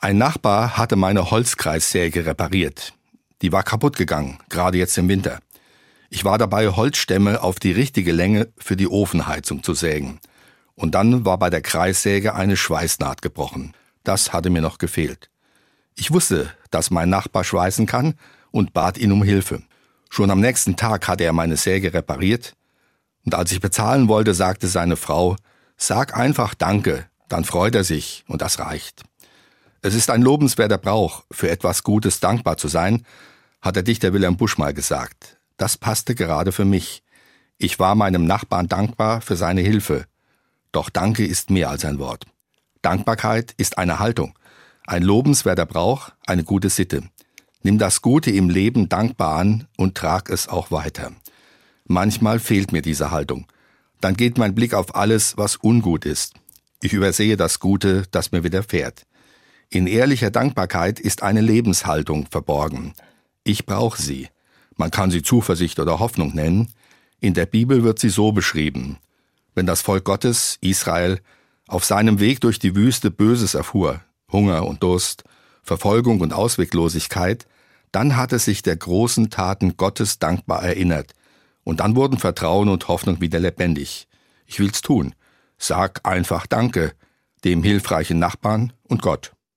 Ein Nachbar hatte meine Holzkreissäge repariert. Die war kaputt gegangen, gerade jetzt im Winter. Ich war dabei, Holzstämme auf die richtige Länge für die Ofenheizung zu sägen. Und dann war bei der Kreissäge eine Schweißnaht gebrochen. Das hatte mir noch gefehlt. Ich wusste, dass mein Nachbar schweißen kann und bat ihn um Hilfe. Schon am nächsten Tag hatte er meine Säge repariert, und als ich bezahlen wollte, sagte seine Frau, sag einfach Danke, dann freut er sich, und das reicht. Es ist ein lobenswerter Brauch, für etwas Gutes dankbar zu sein, hat der Dichter Wilhelm Busch mal gesagt. Das passte gerade für mich. Ich war meinem Nachbarn dankbar für seine Hilfe. Doch Danke ist mehr als ein Wort. Dankbarkeit ist eine Haltung, ein lobenswerter Brauch, eine gute Sitte. Nimm das Gute im Leben dankbar an und trag es auch weiter. Manchmal fehlt mir diese Haltung. Dann geht mein Blick auf alles, was ungut ist. Ich übersehe das Gute, das mir widerfährt. In ehrlicher Dankbarkeit ist eine Lebenshaltung verborgen. Ich brauche sie. Man kann sie Zuversicht oder Hoffnung nennen. In der Bibel wird sie so beschrieben. Wenn das Volk Gottes, Israel, auf seinem Weg durch die Wüste Böses erfuhr, Hunger und Durst, Verfolgung und Ausweglosigkeit, dann hat es sich der großen Taten Gottes dankbar erinnert. Und dann wurden Vertrauen und Hoffnung wieder lebendig. Ich will's tun. Sag einfach Danke dem hilfreichen Nachbarn und Gott.